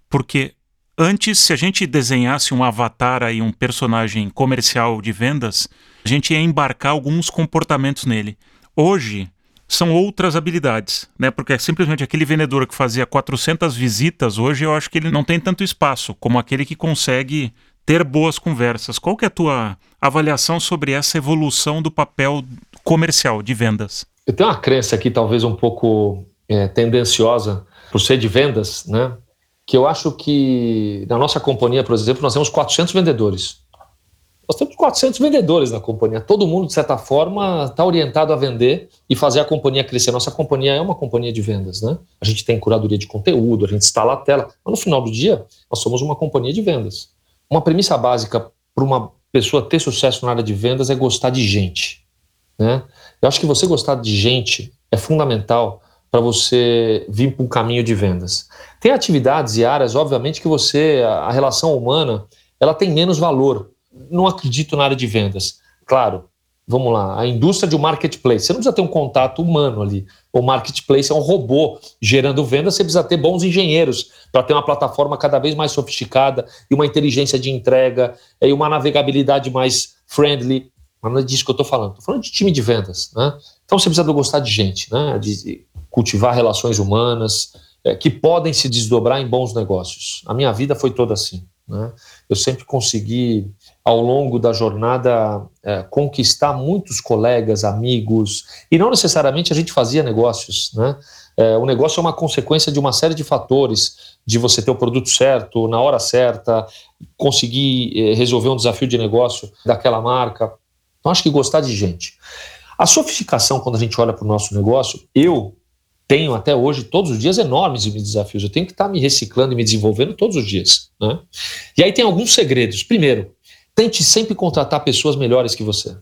Porque antes, se a gente desenhasse um avatar aí, um personagem comercial de vendas, a gente ia embarcar alguns comportamentos nele. Hoje, são outras habilidades, né? Porque é simplesmente aquele vendedor que fazia 400 visitas, hoje eu acho que ele não tem tanto espaço como aquele que consegue ter boas conversas. Qual que é a tua avaliação sobre essa evolução do papel comercial de vendas? Eu tenho uma crença aqui, talvez um pouco é, tendenciosa, por ser de vendas, né? Que eu acho que na nossa companhia, por exemplo, nós temos 400 vendedores. Nós temos 400 vendedores na companhia. Todo mundo, de certa forma, está orientado a vender e fazer a companhia crescer. Nossa companhia é uma companhia de vendas, né? A gente tem curadoria de conteúdo, a gente instala a tela. Mas no final do dia, nós somos uma companhia de vendas. Uma premissa básica para uma pessoa ter sucesso na área de vendas é gostar de gente. Né? Eu acho que você gostar de gente é fundamental para você vir para um caminho de vendas. Tem atividades e áreas, obviamente, que você, a relação humana, ela tem menos valor. Não acredito na área de vendas. Claro, vamos lá, a indústria de um marketplace. Você não precisa ter um contato humano ali. O marketplace é um robô gerando vendas, você precisa ter bons engenheiros para ter uma plataforma cada vez mais sofisticada e uma inteligência de entrega e uma navegabilidade mais friendly. mas não é disso que eu estou falando. Estou falando de time de vendas. Né? Então você precisa gostar de gente, né? de cultivar relações humanas é, que podem se desdobrar em bons negócios. A minha vida foi toda assim. Né? Eu sempre consegui, ao longo da jornada, é, conquistar muitos colegas, amigos, e não necessariamente a gente fazia negócios. Né? É, o negócio é uma consequência de uma série de fatores, de você ter o produto certo, na hora certa, conseguir é, resolver um desafio de negócio daquela marca. Então, acho que gostar de gente. A sofisticação, quando a gente olha para o nosso negócio, eu tenho até hoje, todos os dias, enormes desafios. Eu tenho que estar me reciclando e me desenvolvendo todos os dias. Né? E aí tem alguns segredos. Primeiro, tente sempre contratar pessoas melhores que você.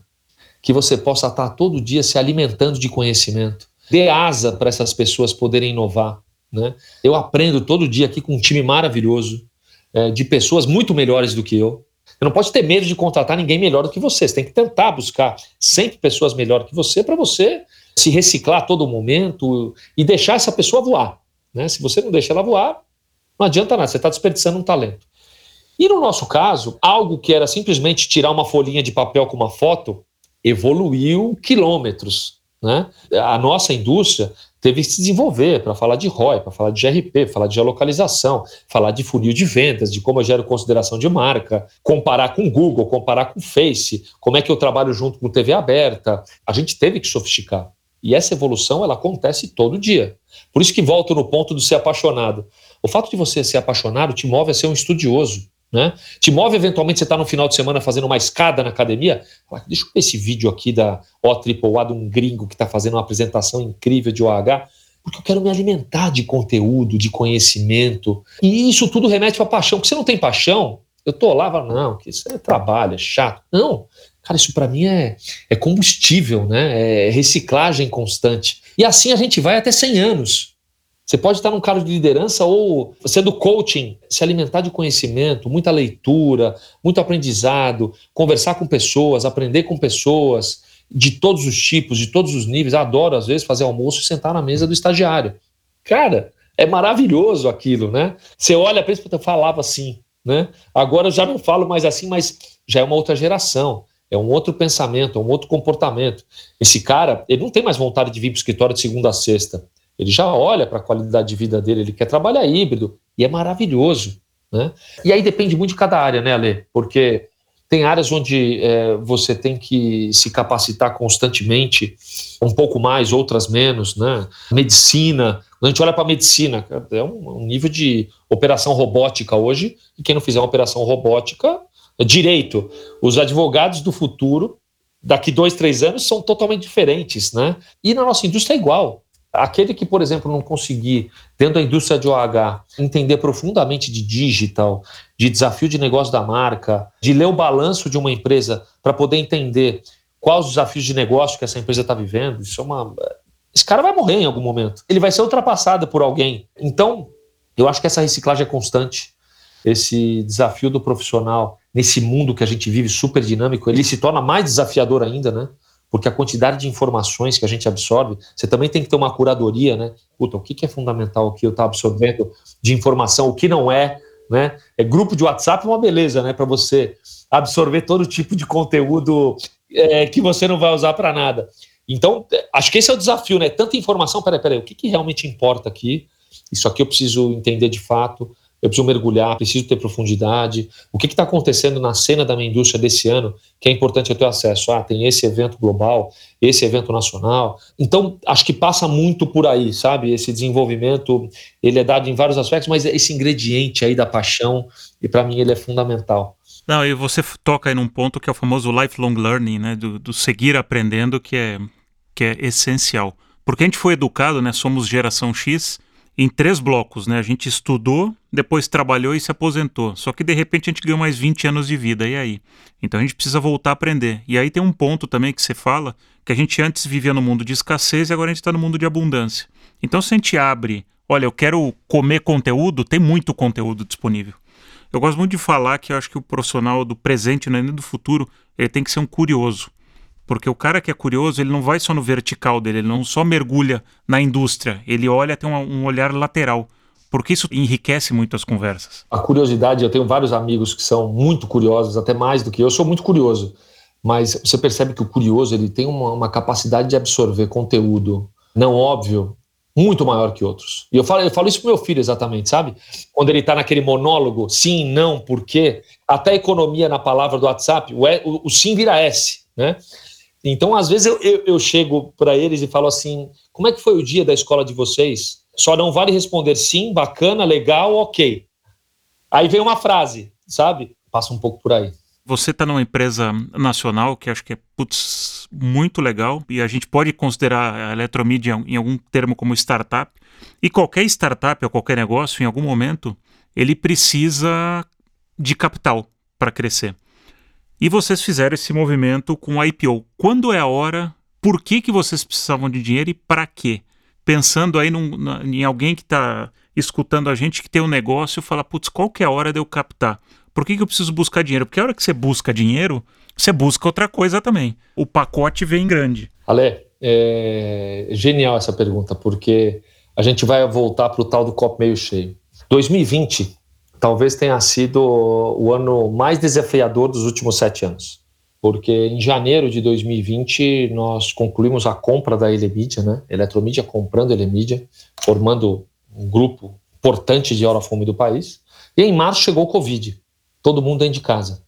Que você possa estar todo dia se alimentando de conhecimento. Dê asa para essas pessoas poderem inovar. Né? Eu aprendo todo dia aqui com um time maravilhoso, é, de pessoas muito melhores do que eu. Você não pode ter medo de contratar ninguém melhor do que você. Você tem que tentar buscar sempre pessoas melhores que você para você se reciclar a todo momento e deixar essa pessoa voar. Né? Se você não deixa ela voar, não adianta nada, você está desperdiçando um talento. E no nosso caso, algo que era simplesmente tirar uma folhinha de papel com uma foto, evoluiu quilômetros. Né? A nossa indústria teve que se desenvolver para falar de ROI, para falar de GRP, falar de geolocalização, falar de funil de vendas, de como eu gero consideração de marca, comparar com o Google, comparar com o Face, como é que eu trabalho junto com TV aberta. A gente teve que sofisticar. E essa evolução ela acontece todo dia. Por isso que volto no ponto do ser apaixonado. O fato de você ser apaixonado te move a ser um estudioso. Né? Te move eventualmente você estar tá no final de semana fazendo uma escada na academia. Deixa eu ver esse vídeo aqui da OAAA de um gringo que está fazendo uma apresentação incrível de OH, porque eu quero me alimentar de conteúdo, de conhecimento. E isso tudo remete para paixão. Porque você não tem paixão, eu tô lá, falo, não, que isso é trabalho, é chato. Não, Cara, isso para mim é, é combustível, né? É reciclagem constante. E assim a gente vai até 100 anos. Você pode estar num cargo de liderança ou sendo coaching, se alimentar de conhecimento, muita leitura, muito aprendizado, conversar com pessoas, aprender com pessoas de todos os tipos, de todos os níveis. adoro, às vezes, fazer almoço e sentar na mesa do estagiário. Cara, é maravilhoso aquilo, né? Você olha isso, eu falava assim, né? Agora eu já não falo mais assim, mas já é uma outra geração é um outro pensamento, é um outro comportamento. Esse cara, ele não tem mais vontade de vir para o escritório de segunda a sexta. Ele já olha para a qualidade de vida dele, ele quer trabalhar híbrido, e é maravilhoso. Né? E aí depende muito de cada área, né, Ale? Porque tem áreas onde é, você tem que se capacitar constantemente, um pouco mais, outras menos, né? Medicina, quando a gente olha para a medicina, é um, um nível de operação robótica hoje, e quem não fizer uma operação robótica direito. Os advogados do futuro, daqui dois, três anos, são totalmente diferentes, né? E na nossa indústria é igual. Aquele que, por exemplo, não conseguir, dentro da indústria de OH, entender profundamente de digital, de desafio de negócio da marca, de ler o balanço de uma empresa para poder entender quais os desafios de negócio que essa empresa está vivendo, isso é uma. Esse cara vai morrer em algum momento. Ele vai ser ultrapassado por alguém. Então, eu acho que essa reciclagem é constante. Esse desafio do profissional nesse mundo que a gente vive super dinâmico, ele se torna mais desafiador ainda, né? Porque a quantidade de informações que a gente absorve, você também tem que ter uma curadoria, né? Puta, o que é fundamental o que eu estou absorvendo de informação, o que não é, né? É grupo de WhatsApp é uma beleza, né? Para você absorver todo tipo de conteúdo é, que você não vai usar para nada. Então, acho que esse é o desafio, né? Tanta informação, peraí, peraí, o que, que realmente importa aqui? Isso aqui eu preciso entender de fato eu preciso mergulhar, preciso ter profundidade. O que está acontecendo na cena da minha indústria desse ano que é importante eu ter acesso? Ah, tem esse evento global, esse evento nacional. Então, acho que passa muito por aí, sabe? Esse desenvolvimento, ele é dado em vários aspectos, mas esse ingrediente aí da paixão, e para mim ele é fundamental. Não, e você toca aí num ponto que é o famoso lifelong learning, né? Do, do seguir aprendendo, que é, que é essencial. Porque a gente foi educado, né? Somos geração X, em três blocos, né? A gente estudou, depois trabalhou e se aposentou. Só que de repente a gente ganhou mais 20 anos de vida, e aí? Então a gente precisa voltar a aprender. E aí tem um ponto também que você fala, que a gente antes vivia no mundo de escassez e agora a gente está no mundo de abundância. Então se a gente abre, olha, eu quero comer conteúdo, tem muito conteúdo disponível. Eu gosto muito de falar que eu acho que o profissional do presente e do futuro, ele tem que ser um curioso. Porque o cara que é curioso, ele não vai só no vertical dele, ele não só mergulha na indústria, ele olha, tem um, olhar lateral. Porque isso enriquece muito as conversas. A curiosidade, eu tenho vários amigos que são muito curiosos, até mais do que eu, eu sou muito curioso. mas você percebe que o curioso ele tem uma, uma capacidade de absorver conteúdo não óbvio muito maior que outros. E eu falo, eu falo isso pro meu filho exatamente, sabe? Quando ele está naquele monólogo, sim, não, por quê? Até economia na palavra do WhatsApp, o, é, o, o sim vira S, né? Então, às vezes, eu, eu, eu chego para eles e falo assim: como é que foi o dia da escola de vocês? Só não vale responder sim, bacana, legal, ok. Aí vem uma frase, sabe? Passa um pouco por aí. Você está numa empresa nacional que acho que é putz, muito legal e a gente pode considerar a eletromídia em algum termo como startup. E qualquer startup ou qualquer negócio, em algum momento, ele precisa de capital para crescer. E vocês fizeram esse movimento com a IPO. Quando é a hora? Por que, que vocês precisavam de dinheiro e para quê? Pensando aí num, em alguém que está escutando a gente que tem um negócio fala, putz, qual que é a hora de eu captar? Por que, que eu preciso buscar dinheiro? Porque a hora que você busca dinheiro, você busca outra coisa também. O pacote vem grande. Ale, é genial essa pergunta, porque a gente vai voltar para o tal do copo meio cheio. 2020 talvez tenha sido o ano mais desafiador dos últimos sete anos. Porque em janeiro de 2020 nós concluímos a compra da Elemídia, né? Eletromídia comprando Elemídia, formando um grupo importante de Eurofome do país. E em março chegou o Covid, todo mundo dentro de casa.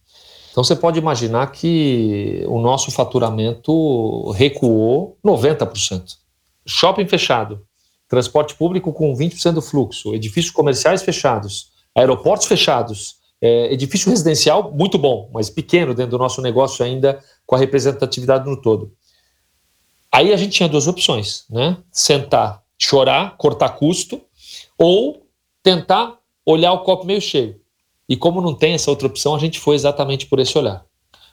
Então você pode imaginar que o nosso faturamento recuou 90%. Shopping fechado, transporte público com 20% do fluxo, edifícios comerciais fechados, aeroportos fechados, é, edifício residencial muito bom, mas pequeno dentro do nosso negócio ainda com a representatividade no todo. Aí a gente tinha duas opções, né? Sentar, chorar, cortar custo, ou tentar olhar o copo meio cheio. E como não tem essa outra opção, a gente foi exatamente por esse olhar.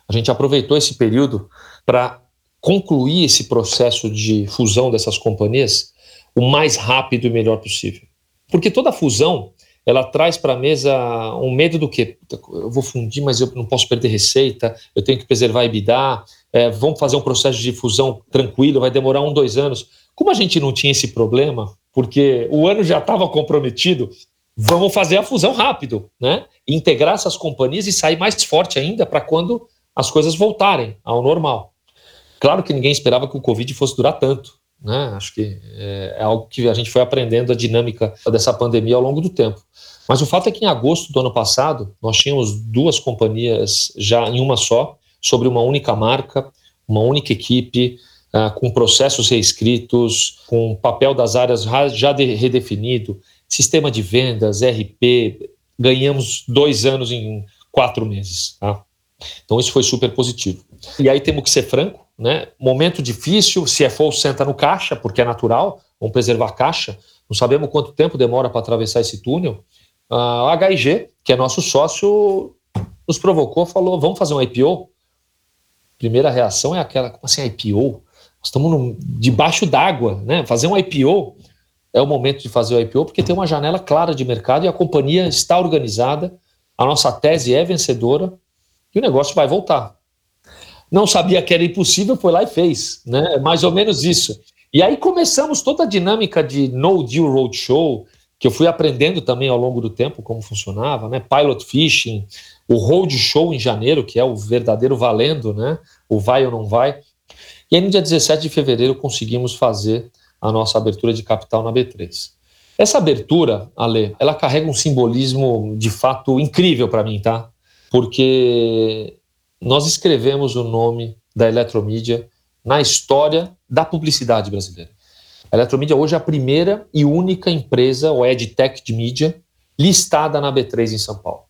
A gente aproveitou esse período para concluir esse processo de fusão dessas companhias o mais rápido e melhor possível. Porque toda fusão ela traz para a mesa um medo do quê? Eu vou fundir, mas eu não posso perder receita, eu tenho que preservar a EBITDA, é, vamos fazer um processo de fusão tranquilo, vai demorar um, dois anos. Como a gente não tinha esse problema, porque o ano já estava comprometido, vamos fazer a fusão rápido, né? Integrar essas companhias e sair mais forte ainda para quando as coisas voltarem ao normal. Claro que ninguém esperava que o Covid fosse durar tanto, né? Acho que é, é algo que a gente foi aprendendo a dinâmica dessa pandemia ao longo do tempo. Mas o fato é que em agosto do ano passado, nós tínhamos duas companhias já em uma só, sobre uma única marca, uma única equipe, uh, com processos reescritos, com papel das áreas já de, redefinido, sistema de vendas, RP. Ganhamos dois anos em quatro meses. Tá? Então, isso foi super positivo. E aí temos que ser franco, né? Momento difícil, CFO senta no caixa, porque é natural, vamos preservar a caixa. Não sabemos quanto tempo demora para atravessar esse túnel. A HIG, que é nosso sócio, nos provocou, falou: vamos fazer um IPO. Primeira reação é aquela: como assim IPO? Nós estamos debaixo d'água, né? Fazer um IPO é o momento de fazer o IPO porque tem uma janela clara de mercado e a companhia está organizada, a nossa tese é vencedora e o negócio vai voltar. Não sabia que era impossível, foi lá e fez, né? É mais ou menos isso. E aí começamos toda a dinâmica de no deal roadshow, que eu fui aprendendo também ao longo do tempo como funcionava, né? Pilot fishing, o road show em janeiro, que é o verdadeiro valendo, né? O vai ou não vai. E aí no dia 17 de fevereiro conseguimos fazer a nossa abertura de capital na B3. Essa abertura, Ale, ela carrega um simbolismo de fato incrível para mim, tá? Porque nós escrevemos o nome da Eletromídia na história da publicidade brasileira. A Eletromídia hoje é a primeira e única empresa, ou EdTech de mídia, listada na B3 em São Paulo.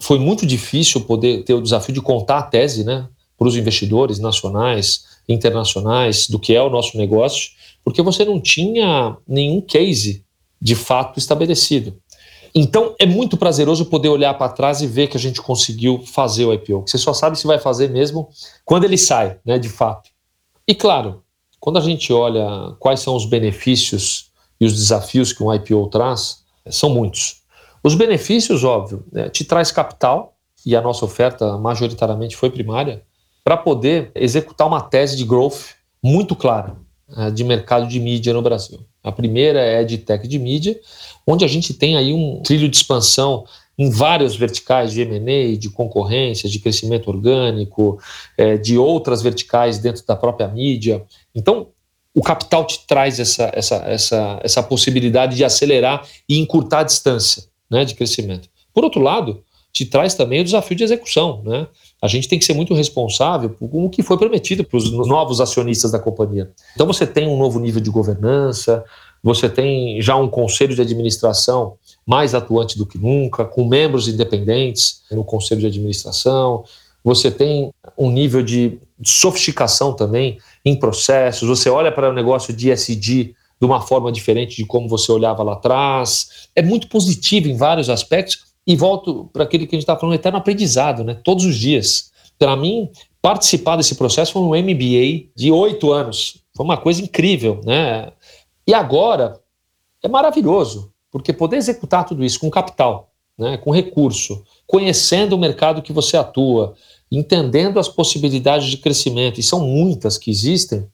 Foi muito difícil poder ter o desafio de contar a tese né, para os investidores nacionais, internacionais, do que é o nosso negócio, porque você não tinha nenhum case de fato estabelecido. Então é muito prazeroso poder olhar para trás e ver que a gente conseguiu fazer o IPO. Você só sabe se vai fazer mesmo quando ele sai, né, de fato. E claro, quando a gente olha quais são os benefícios e os desafios que um IPO traz, são muitos. Os benefícios, óbvio, né, te traz capital, e a nossa oferta majoritariamente foi primária, para poder executar uma tese de growth muito clara né, de mercado de mídia no Brasil. A primeira é de tech de mídia, onde a gente tem aí um trilho de expansão em vários verticais de M&A, de concorrência, de crescimento orgânico, é, de outras verticais dentro da própria mídia. Então, o capital te traz essa, essa, essa, essa possibilidade de acelerar e encurtar a distância né, de crescimento. Por outro lado, te traz também o desafio de execução. Né? A gente tem que ser muito responsável com o que foi prometido para os novos acionistas da companhia. Então, você tem um novo nível de governança, você tem já um conselho de administração mais atuante do que nunca, com membros independentes no conselho de administração, você tem um nível de sofisticação também em processos, você olha para o negócio de SD de uma forma diferente de como você olhava lá atrás. É muito positivo em vários aspectos e volto para aquele que a gente está falando, eterno aprendizado, né? todos os dias. Para mim, participar desse processo foi um MBA de oito anos. Foi uma coisa incrível. Né? E agora é maravilhoso, porque poder executar tudo isso com capital, né? com recurso, conhecendo o mercado que você atua, entendendo as possibilidades de crescimento, e são muitas que existem,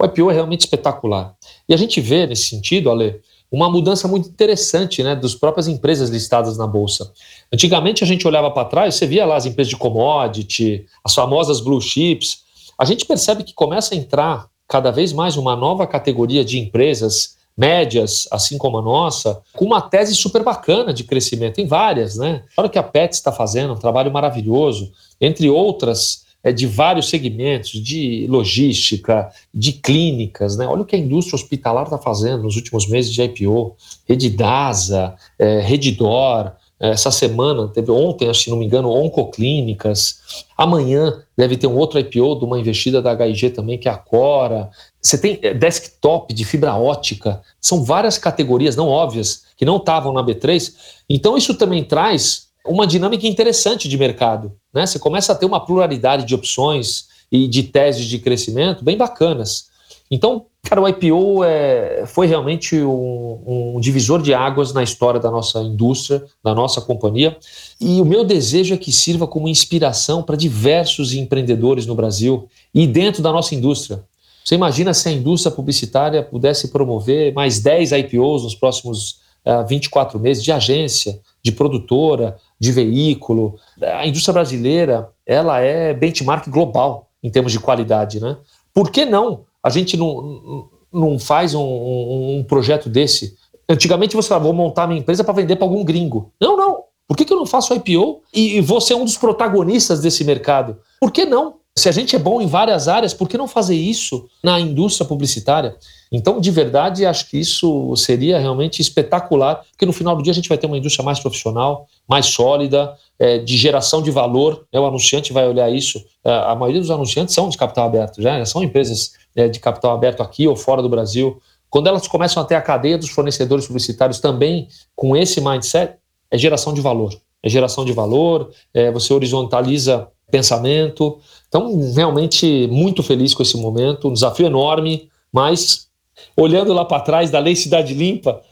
o IPO é realmente espetacular. E a gente vê, nesse sentido, Ale, uma mudança muito interessante né, das próprias empresas listadas na Bolsa. Antigamente, a gente olhava para trás, você via lá as empresas de commodity, as famosas blue chips. A gente percebe que começa a entrar cada vez mais uma nova categoria de empresas médias, assim como a nossa, com uma tese super bacana de crescimento. Tem várias, né? Olha o que a PET está fazendo, um trabalho maravilhoso, entre outras é, de vários segmentos, de logística, de clínicas. Né? Olha o que a indústria hospitalar está fazendo nos últimos meses de IPO. Redidasa, é, Redidor, é, essa semana, teve ontem, se não me engano, Oncoclínicas. Amanhã deve ter um outro IPO de uma investida da HIG também, que é a Cora. Você tem é, desktop de fibra ótica. São várias categorias não óbvias que não estavam na B3. Então, isso também traz uma dinâmica interessante de mercado. Né? Você começa a ter uma pluralidade de opções e de teses de crescimento bem bacanas. Então, cara, o IPO é, foi realmente um, um, divisor de águas na história da nossa indústria, da nossa companhia. E o meu desejo é que sirva como inspiração para diversos empreendedores no Brasil e dentro da nossa indústria. Você imagina se a indústria publicitária pudesse promover mais 10 IPOs nos próximos uh, 24 meses de agência, de produtora, de veículo. A indústria brasileira ela é benchmark global em termos de qualidade, né? Por que não? A gente não, não faz um, um, um projeto desse. Antigamente você falava, vou montar minha empresa para vender para algum gringo. Não, não. Por que, que eu não faço IPO e, e vou ser um dos protagonistas desse mercado? Por que não? Se a gente é bom em várias áreas, por que não fazer isso na indústria publicitária? Então, de verdade, acho que isso seria realmente espetacular, porque no final do dia a gente vai ter uma indústria mais profissional, mais sólida, é, de geração de valor. Né? O anunciante vai olhar isso. É, a maioria dos anunciantes são de capital aberto, já são empresas é, de capital aberto aqui ou fora do Brasil. Quando elas começam a ter a cadeia dos fornecedores publicitários também com esse mindset, é geração de valor. É geração de valor, é, você horizontaliza pensamento. Então, realmente, muito feliz com esse momento, um desafio enorme, mas olhando lá para trás da Lei Cidade Limpa,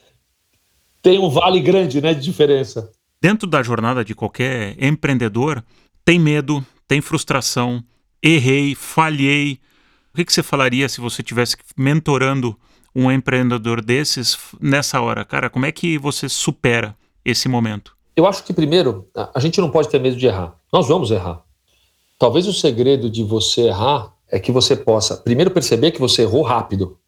tem um vale grande né, de diferença. Dentro da jornada de qualquer empreendedor, tem medo, tem frustração, errei, falhei. O que, que você falaria se você estivesse mentorando um empreendedor desses nessa hora? Cara, como é que você supera esse momento? Eu acho que, primeiro, a gente não pode ter medo de errar. Nós vamos errar. Talvez o segredo de você errar é que você possa, primeiro, perceber que você errou rápido.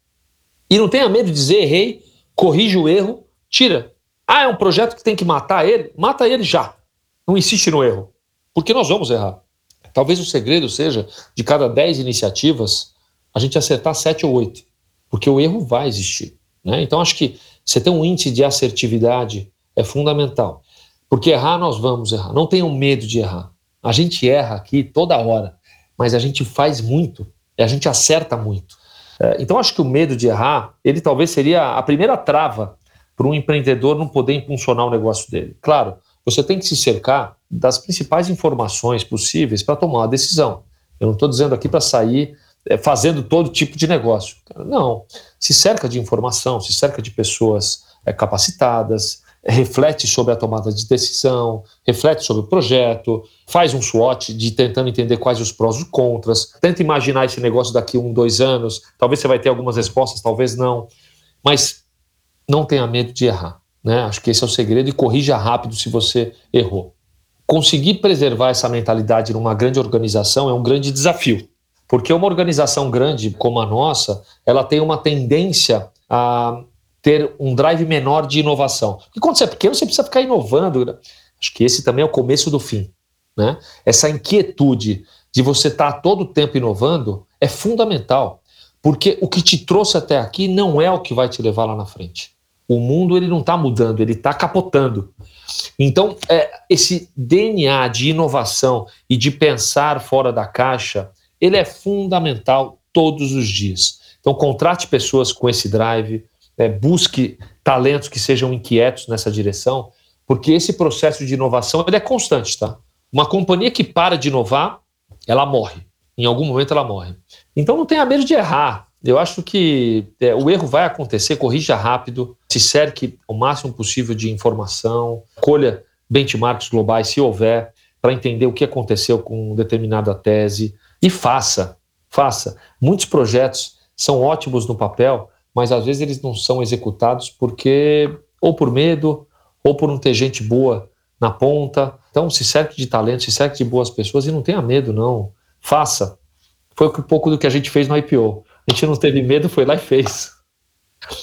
E não tenha medo de dizer errei, corrige o erro, tira. Ah, é um projeto que tem que matar ele? Mata ele já. Não insiste no erro. Porque nós vamos errar. Talvez o segredo seja, de cada 10 iniciativas, a gente acertar 7 ou 8. Porque o erro vai existir. Né? Então, acho que você ter um índice de assertividade é fundamental. Porque errar, nós vamos errar. Não tenham medo de errar. A gente erra aqui toda hora, mas a gente faz muito e a gente acerta muito. É, então, acho que o medo de errar, ele talvez seria a primeira trava para um empreendedor não poder impulsionar o negócio dele. Claro, você tem que se cercar das principais informações possíveis para tomar uma decisão. Eu não estou dizendo aqui para sair é, fazendo todo tipo de negócio. Não. Se cerca de informação, se cerca de pessoas é, capacitadas, reflete sobre a tomada de decisão, reflete sobre o projeto, faz um SWOT de tentando entender quais os prós e os contras, tenta imaginar esse negócio daqui um, dois anos, talvez você vai ter algumas respostas, talvez não, mas não tenha medo de errar. Né? Acho que esse é o segredo e corrija rápido se você errou. Conseguir preservar essa mentalidade numa grande organização é um grande desafio, porque uma organização grande como a nossa, ela tem uma tendência a ter um drive menor de inovação. E quando você é pequeno, você precisa ficar inovando. Né? Acho que esse também é o começo do fim. Né? Essa inquietude de você estar tá todo o tempo inovando é fundamental, porque o que te trouxe até aqui não é o que vai te levar lá na frente. O mundo ele não está mudando, ele está capotando. Então, é, esse DNA de inovação e de pensar fora da caixa, ele é fundamental todos os dias. Então, contrate pessoas com esse drive, é, busque talentos que sejam inquietos nessa direção, porque esse processo de inovação ele é constante, tá? Uma companhia que para de inovar, ela morre. Em algum momento ela morre. Então não tenha medo de errar. Eu acho que é, o erro vai acontecer, corrija rápido, se cerque o máximo possível de informação, colha benchmarks globais, se houver, para entender o que aconteceu com determinada tese e faça, faça. Muitos projetos são ótimos no papel, mas às vezes eles não são executados porque ou por medo ou por não ter gente boa na ponta. Então se cerque de talento, se cerque de boas pessoas e não tenha medo não. Faça. Foi um pouco do que a gente fez no IPO. A gente não teve medo, foi lá e fez.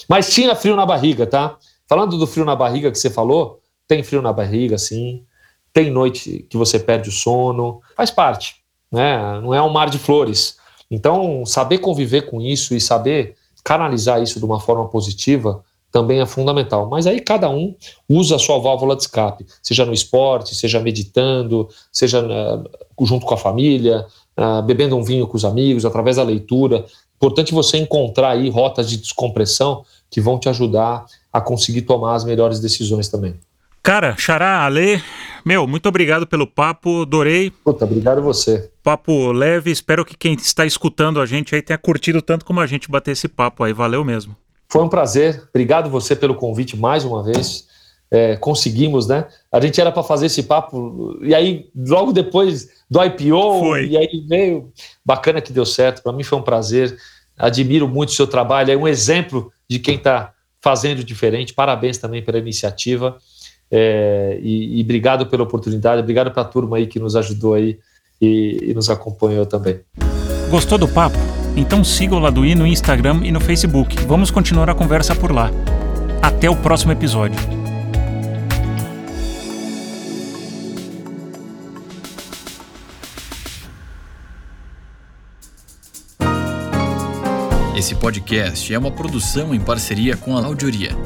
Mas tinha frio na barriga, tá? Falando do frio na barriga que você falou, tem frio na barriga, sim. Tem noite que você perde o sono, faz parte, né? Não é um mar de flores. Então, saber conviver com isso e saber canalizar isso de uma forma positiva também é fundamental. Mas aí cada um usa a sua válvula de escape, seja no esporte, seja meditando, seja uh, junto com a família, uh, bebendo um vinho com os amigos, através da leitura. Importante você encontrar aí rotas de descompressão que vão te ajudar a conseguir tomar as melhores decisões também. Cara, Xará, Ale, meu, muito obrigado pelo papo, adorei. Puta, obrigado você. Papo leve, espero que quem está escutando a gente aí tenha curtido tanto como a gente bater esse papo aí, valeu mesmo. Foi um prazer, obrigado você pelo convite mais uma vez é, conseguimos, né? A gente era para fazer esse papo, e aí logo depois do IPO, foi. e aí veio. Bacana que deu certo, para mim foi um prazer. Admiro muito o seu trabalho, é um exemplo de quem está fazendo diferente. Parabéns também pela iniciativa. É, e, e, obrigado pela oportunidade, obrigado para a turma aí que nos ajudou aí e, e nos acompanhou também. Gostou do papo? Então siga o Laduí no Instagram e no Facebook. Vamos continuar a conversa por lá. Até o próximo episódio. Esse podcast é uma produção em parceria com a Audioria